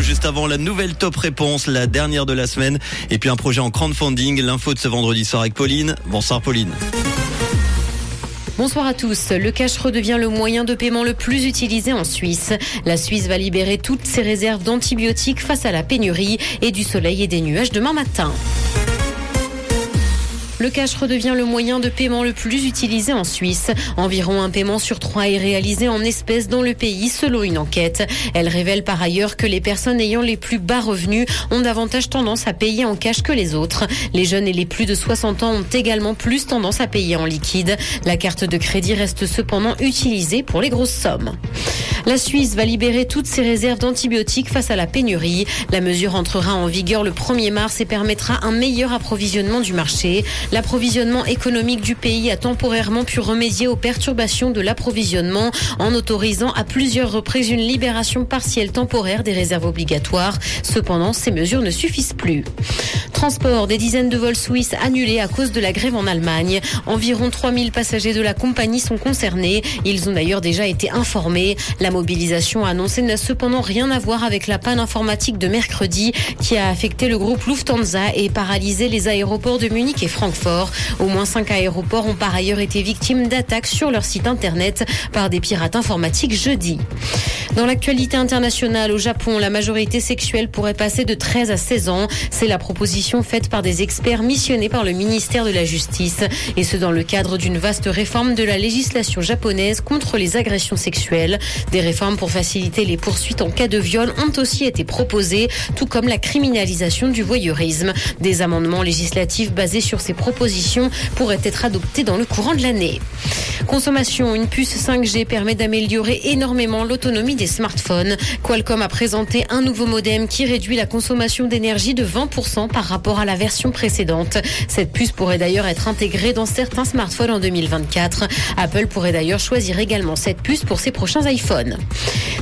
juste avant la nouvelle top réponse, la dernière de la semaine. Et puis un projet en crowdfunding, l'info de ce vendredi soir avec Pauline. Bonsoir Pauline. Bonsoir à tous. Le cash redevient le moyen de paiement le plus utilisé en Suisse. La Suisse va libérer toutes ses réserves d'antibiotiques face à la pénurie et du soleil et des nuages demain matin. Le cash redevient le moyen de paiement le plus utilisé en Suisse. Environ un paiement sur trois est réalisé en espèces dans le pays selon une enquête. Elle révèle par ailleurs que les personnes ayant les plus bas revenus ont davantage tendance à payer en cash que les autres. Les jeunes et les plus de 60 ans ont également plus tendance à payer en liquide. La carte de crédit reste cependant utilisée pour les grosses sommes. La Suisse va libérer toutes ses réserves d'antibiotiques face à la pénurie. La mesure entrera en vigueur le 1er mars et permettra un meilleur approvisionnement du marché. L'approvisionnement économique du pays a temporairement pu remédier aux perturbations de l'approvisionnement en autorisant à plusieurs reprises une libération partielle temporaire des réserves obligatoires. Cependant, ces mesures ne suffisent plus. Transport, des dizaines de vols suisses annulés à cause de la grève en Allemagne. Environ 3000 passagers de la compagnie sont concernés. Ils ont d'ailleurs déjà été informés. Mobilisation annoncée n'a cependant rien à voir avec la panne informatique de mercredi qui a affecté le groupe Lufthansa et paralysé les aéroports de Munich et Francfort. Au moins cinq aéroports ont par ailleurs été victimes d'attaques sur leur site internet par des pirates informatiques jeudi. Dans l'actualité internationale, au Japon, la majorité sexuelle pourrait passer de 13 à 16 ans. C'est la proposition faite par des experts missionnés par le ministère de la Justice. Et ce, dans le cadre d'une vaste réforme de la législation japonaise contre les agressions sexuelles. Des réformes pour faciliter les poursuites en cas de viol ont aussi été proposées, tout comme la criminalisation du voyeurisme. Des amendements législatifs basés sur ces propositions proposition pourrait être adoptée dans le courant de l'année. Consommation, une puce 5G permet d'améliorer énormément l'autonomie des smartphones. Qualcomm a présenté un nouveau modem qui réduit la consommation d'énergie de 20% par rapport à la version précédente. Cette puce pourrait d'ailleurs être intégrée dans certains smartphones en 2024. Apple pourrait d'ailleurs choisir également cette puce pour ses prochains iPhones.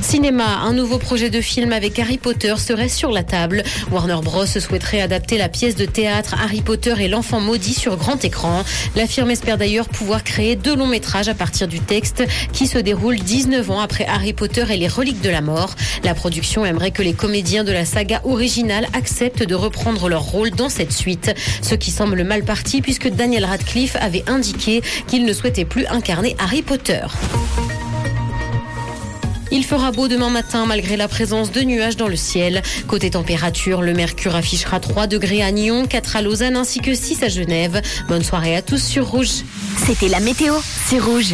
Cinéma, un nouveau projet de film avec Harry Potter serait sur la table. Warner Bros souhaiterait adapter la pièce de théâtre Harry Potter et l'enfant maudit sur grand écran. La firme espère d'ailleurs pouvoir créer deux longs métrages à partir du texte qui se déroule 19 ans après Harry Potter et les reliques de la mort. La production aimerait que les comédiens de la saga originale acceptent de reprendre leur rôle dans cette suite, ce qui semble mal parti puisque Daniel Radcliffe avait indiqué qu'il ne souhaitait plus incarner Harry Potter. Il fera beau demain matin malgré la présence de nuages dans le ciel. Côté température, le mercure affichera 3 degrés à Nyon, 4 à Lausanne ainsi que 6 à Genève. Bonne soirée à tous sur Rouge. C'était la météo, c'est Rouge.